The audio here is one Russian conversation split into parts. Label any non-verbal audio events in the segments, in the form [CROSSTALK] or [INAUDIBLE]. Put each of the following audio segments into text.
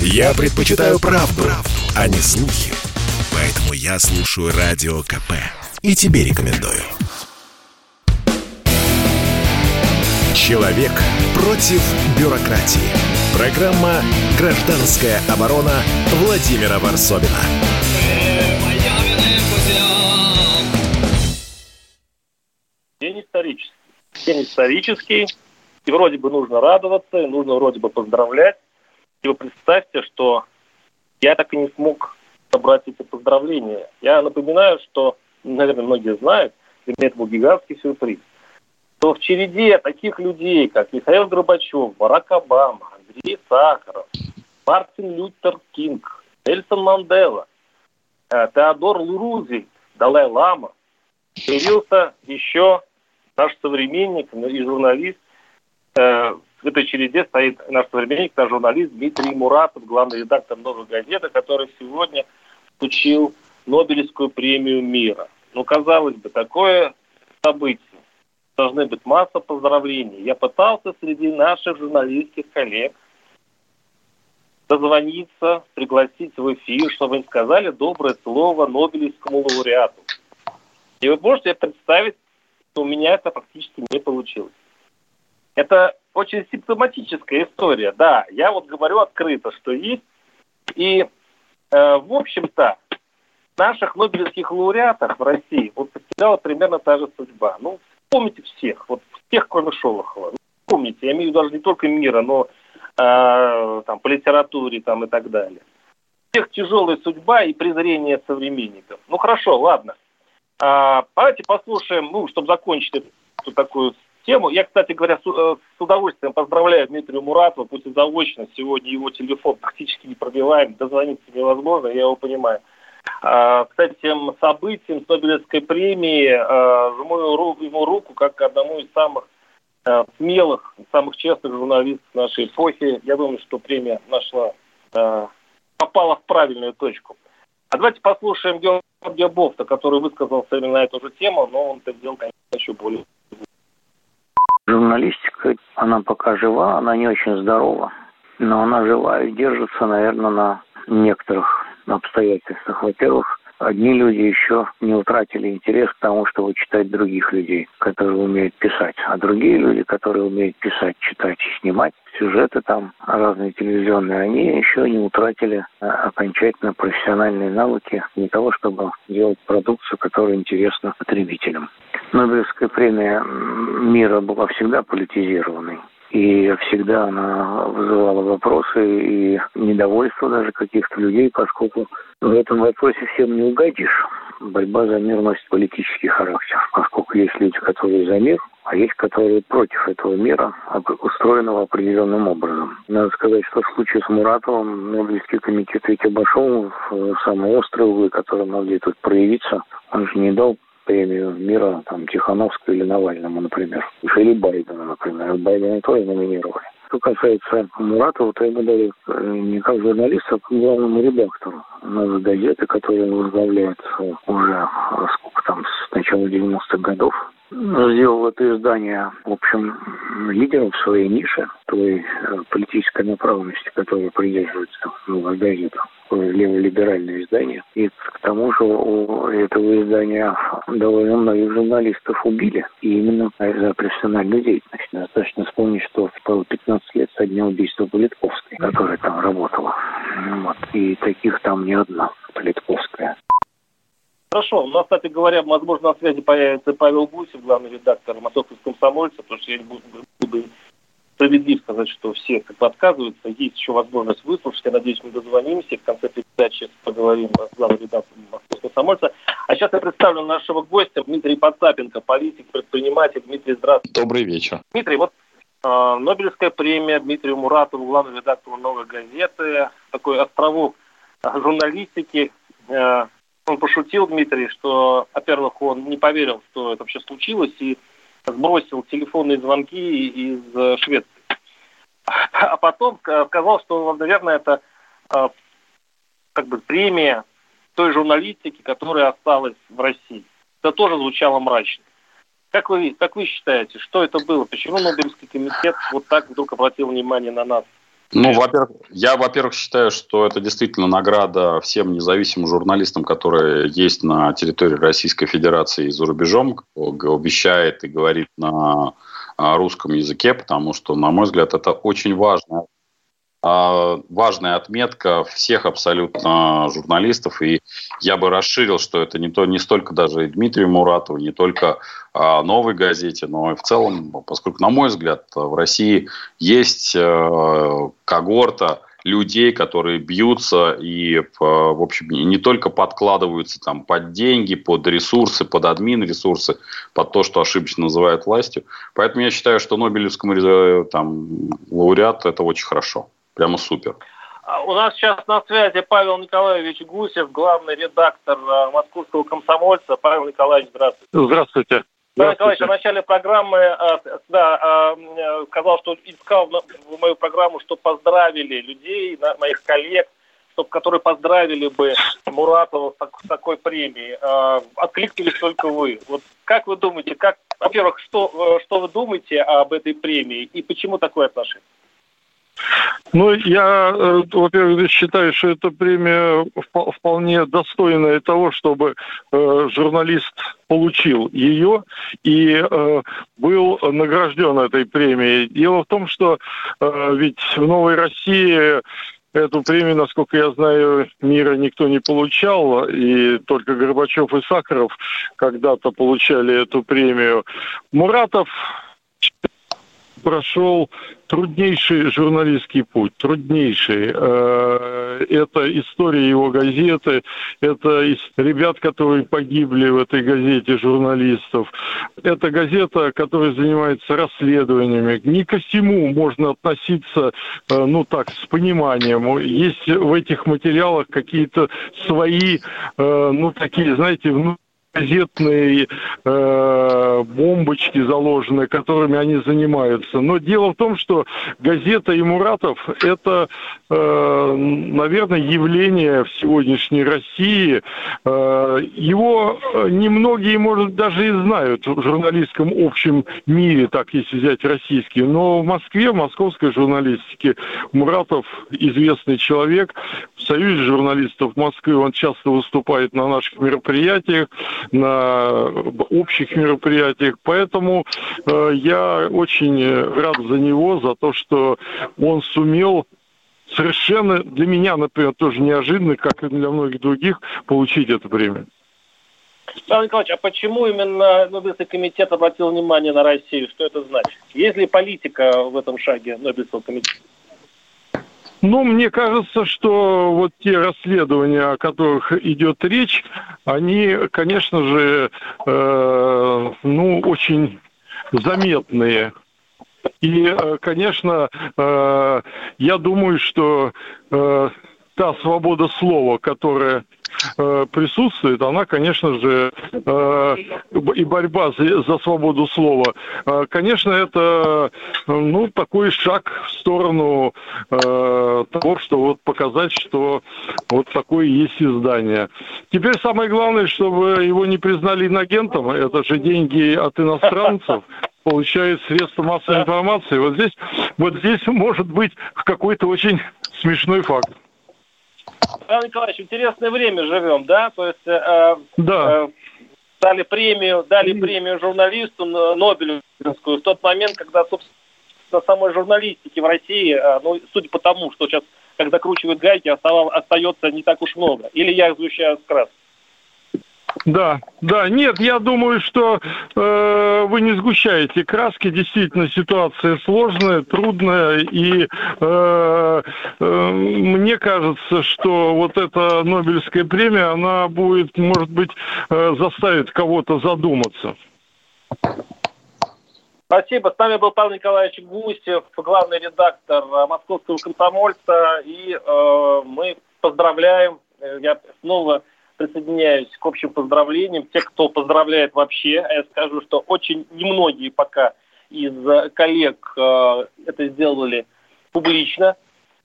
Я предпочитаю правду, правду, а не слухи. Поэтому я слушаю Радио КП. И тебе рекомендую. Человек против бюрократии. Программа «Гражданская оборона» Владимира Варсобина. День исторический. День исторический. И вроде бы нужно радоваться, и нужно вроде бы поздравлять. И вы представьте, что я так и не смог собрать эти поздравления. Я напоминаю, что, наверное, многие знают, для меня это был гигантский сюрприз, что в череде таких людей, как Михаил Горбачев, Барак Обама, Андрей Сахаров, Мартин Лютер Кинг, Эльсон Мандела, э, Теодор Рузвельт, Далай-Лама, появился еще наш современник и журналист э, в этой череде стоит наш современник, наш журналист Дмитрий Муратов, главный редактор «Новой газеты», который сегодня получил Нобелевскую премию мира. Ну, казалось бы, такое событие. Должны быть масса поздравлений. Я пытался среди наших журналистских коллег дозвониться, пригласить в эфир, чтобы они сказали доброе слово Нобелевскому лауреату. И вы можете представить, что у меня это практически не получилось. Это очень симптоматическая история. Да, я вот говорю открыто, что есть. И, э, в общем-то, наших нобелевских лауреатов в России вот потеряла примерно та же судьба. Ну, помните всех, вот всех, кроме Шолохова. Ну, помните, я имею в виду даже не только мира, но э, там, по литературе там, и так далее. Всех тяжелая судьба и презрение современников. Ну хорошо, ладно. А, давайте послушаем, ну, чтобы закончить эту такую тему. Я, кстати говоря, с, э, с удовольствием поздравляю Дмитрия Муратова, пусть и заочно. Сегодня его телефон практически не пробиваем, дозвониться невозможно, я его понимаю. А, кстати, тем событием с Нобелевской премии а, жму ему руку как одному из самых а, смелых, самых честных журналистов нашей эпохи. Я думаю, что премия нашла, попала в правильную точку. А давайте послушаем Георгия Бофта, который высказался именно на эту же тему, но он это сделал, конечно, еще более Журналистика, она пока жива, она не очень здорова, но она жива и держится, наверное, на некоторых обстоятельствах. Во-первых, одни люди еще не утратили интерес к тому, чтобы читать других людей, которые умеют писать. А другие люди, которые умеют писать, читать и снимать, сюжеты там разные телевизионные, они еще не утратили а, окончательно профессиональные навыки для того, чтобы делать продукцию, которая интересна потребителям. Нобелевская премия мира была всегда политизированной. И всегда она вызывала вопросы и недовольство даже каких-то людей, поскольку в этом вопросе всем не угодишь. Борьба за мир носит политический характер, поскольку есть люди, которые за мир, а есть, которые против этого мира, устроенного определенным образом. Надо сказать, что в случае с Муратовым Нобелевский комитет ведь обошел в самые острые углы, которые могли тут проявиться. Он же не дал премию мира там, Тихановскому или Навальному, например. Или Байдену, например. Байдена тоже номинировали. Что касается Муратова, то ему дали э, не как журналисту, а как главному редактору новой газеты, которая возглавляет уже э, сколько там, с начала 90-х годов сделал это издание, в общем, лидером своей нише, той э, политической направленности, которая придерживается новая газета, леволиберальное издание. И к тому же у этого издания довольно многих журналистов убили, и именно за профессиональную деятельность. Достаточно вспомнить, что было 15 лет со дня убийства Политковской, которая там работала. Вот. И таких там не одна, Политковская. Хорошо. У кстати говоря, возможно, на связи появится Павел Гусев, главный редактор «Московского комсомольца», потому что я не буду, буду справедлив сказать, что все как бы отказываются. Есть еще возможность выслушать. Я надеюсь, мы дозвонимся. В конце передачи поговорим с главным редактором «Московского комсомольца». А сейчас я представлю нашего гостя Дмитрий Потапенко, политик, предприниматель. Дмитрий, здравствуйте. Добрый вечер. Дмитрий, вот э, Нобелевская премия Дмитрию Муратову, главному редактору «Новой газеты», такой островок журналистики, э, он пошутил, Дмитрий, что, во-первых, он не поверил, что это вообще случилось, и сбросил телефонные звонки из э, Швеции. А потом сказал, что, наверное, это э, как бы премия той журналистики, которая осталась в России. Это тоже звучало мрачно. Как вы, как вы считаете, что это было? Почему Нобелевский комитет вот так вдруг обратил внимание на нас, Ну, во-первых, я, во-первых, считаю, что это действительно награда всем независимым журналистам, которые есть на территории Российской Федерации и за рубежом, кто вещает и говорит на а, русском языке, потому что, на мой взгляд, это очень важная важная отметка всех абсолютно журналистов. И я бы расширил, что это не, то, не столько даже и Дмитрию Муратову, не только а, новой газете, но и в целом, поскольку, на мой взгляд, в России есть э, когорта людей, которые бьются и, в общем, не только подкладываются там под деньги, под ресурсы, под админ ресурсы, под то, что ошибочно называют властью. Поэтому я считаю, что Нобелевскому э, там, лауреату это очень хорошо. Прямо супер. А у нас сейчас на связи Павел Николаевич Гусев, главный редактор э, московского комсомольца. Павел Николаевич, здравствуйте. Здравствуйте. Павел Николаевич, в начале программы э, да, э, сказал, что искал в мою программу, что поздравили людей, моих коллег, чтобы, которые поздравили бы Муратова с такой премией. Откликнулись только вы. Вот как вы думаете, как, во-первых, что, что вы думаете об этой премии и почему такое отношение? Ну, я, э, во-первых, считаю, что эта премия вполне достойная того, чтобы э, журналист получил ее и э, был награжден этой премией. Дело в том, что ведь в Новой России Эту премию, насколько я знаю, мира никто не получал, и только Горбачев и Сахаров когда-то получали эту премию. Муратов прошел труднейший журналистский путь, труднейший. Э, это история его газеты, это ребят, которые погибли в этой газете, журналистов. Это газета, которая занимается расследованиями. Не ко всему можно относиться, э, ну так, с пониманием. Есть в этих материалах какие-то свои, э, ну такие, знаете, внутренние газетные э, бомбочки заложены, которыми они занимаются. Но дело в том, что газета и Муратов – это, э, наверное, явление в сегодняшней России. Э, его немногие, может, даже и знают в журналистском общем мире, так если взять российский. Но в Москве, в московской журналистике Муратов известный человек. В Союзе журналистов Москвы он часто выступает на наших мероприятиях на общих мероприятиях. Поэтому э, я очень рад за него, за то, что он сумел совершенно для меня, например, тоже неожиданно, как и для многих других, получить эту премию. Павел Николаевич, а почему именно Нобелевский комитет обратил внимание на Россию? Что это значит? Есть ли политика в этом шаге Нобелевского комитета? Ну, мне кажется, что вот те расследования, о которых идет речь, они, конечно же, э, ну, очень заметные. И, э, конечно, э, я думаю, что э, та свобода слова, которая э, присутствует, она, конечно же, э, и борьба за, за свободу слова, э, конечно, это ну, такой шаг в сторону э, того, что вот показать, что вот такое есть издание. Теперь самое главное, чтобы его не признали инагентом, это же деньги от иностранцев, [LAUGHS] получают средства массовой информации. Вот здесь, вот здесь может быть какой-то очень смешной факт. Павел Николаевич, интересное время живем, да? То есть э, да. Э, дали премию, дали премию журналисту Нобелевскую в тот момент, когда, собственно, самой журналистики в России, э, ну, судя по тому, что сейчас, как закручивают гайки, остается не так уж много. Или я сгущаю краски? Да, да, нет, я думаю, что э, вы не сгущаете краски. Действительно, ситуация сложная, трудная, и э, э, мне кажется, что вот эта Нобелевская премия, она будет, может быть, э, заставит кого-то задуматься. Спасибо. С нами был Павел Николаевич Гусев, главный редактор Московского комсомольца, и э, мы поздравляем. Я снова присоединяюсь к общим поздравлениям. Те, кто поздравляет вообще, а я скажу, что очень немногие пока из коллег э, это сделали публично.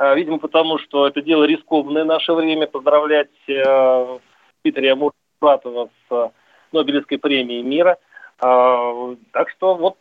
Э, видимо, потому что это дело рискованное в наше время, поздравлять э, Дмитрия Муратова с Нобелевской премией мира. Так что вот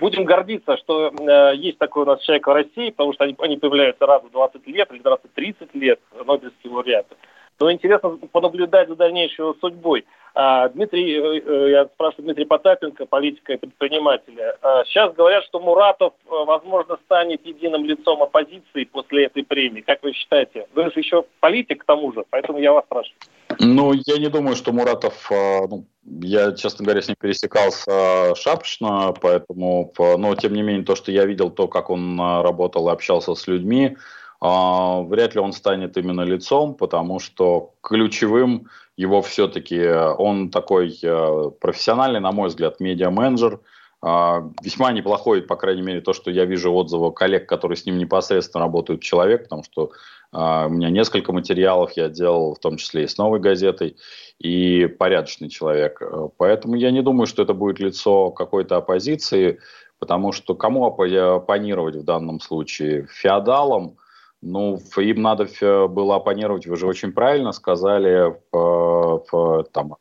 будем гордиться, что э, есть такой у нас человек в России, потому что они, они появляются раз в 20 лет или раз в 30 лет, Нобелевские лауреаты. Но интересно понаблюдать за дальнейшей судьбой. А, Дмитрий, э, э, я спрашиваю Дмитрий Потапенко, политика и предпринимателя. А, сейчас говорят, что Муратов, э, возможно, станет единым лицом оппозиции после этой премии. Как вы считаете? Вы же еще политик к тому же, поэтому я вас спрашиваю. Ну, я не думаю, что Муратов, ну, я, честно говоря, с ним пересекался шапочно, поэтому, но тем не менее, то, что я видел, то, как он работал и общался с людьми, вряд ли он станет именно лицом, потому что ключевым его все-таки, он такой э, профессиональный, на мой взгляд, медиа-менеджер, а, весьма неплохой, по крайней мере, то, что я вижу отзывы коллег, которые с ним непосредственно работают, человек, потому что а, у меня несколько материалов я делал, в том числе и с «Новой газетой», и порядочный человек. Поэтому я не думаю, что это будет лицо какой-то оппозиции, потому что кому оппонировать в данном случае? Феодалам – ну, им надо было оппонировать, вы же очень правильно сказали в, в там,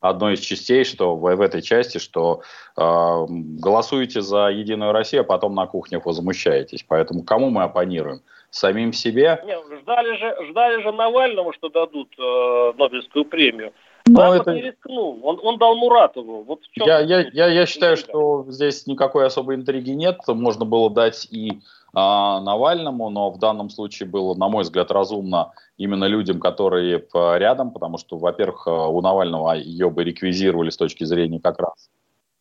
одной из частей, что в, в этой части, что э, голосуете за Единую Россию, а потом на кухнях возмущаетесь. Поэтому кому мы оппонируем? Самим себе? Нет, ждали же, ждали же Навальному, что дадут э, Нобелевскую премию. Но это... не рискнул. Он, он дал Муратову. Вот в чем я, я, я, я считаю, что здесь никакой особой интриги нет. Можно было дать и а, Навальному, но в данном случае было, на мой взгляд, разумно именно людям, которые рядом, потому что, во-первых, э, у Навального ее бы реквизировали с точки зрения как раз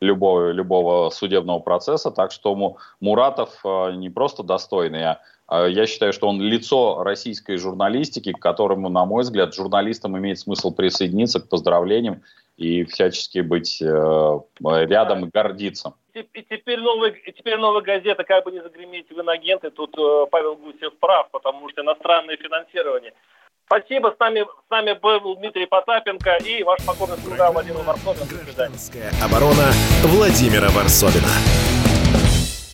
любого, любого судебного процесса, так что Муратов э, не просто достойный, а, а я считаю, что он лицо российской журналистики, к которому, на мой взгляд, журналистам имеет смысл присоединиться к поздравлениям и всячески быть э, рядом и гордиться и теперь новая, теперь новая газета, как бы не загреметь в инагенты, тут э, Павел Гусев прав, потому что иностранное финансирование. Спасибо, с нами, с нами был Дмитрий Потапенко и ваш покорный слуга Владимир Варсобин. Гражданская оборона Владимира Варсобина.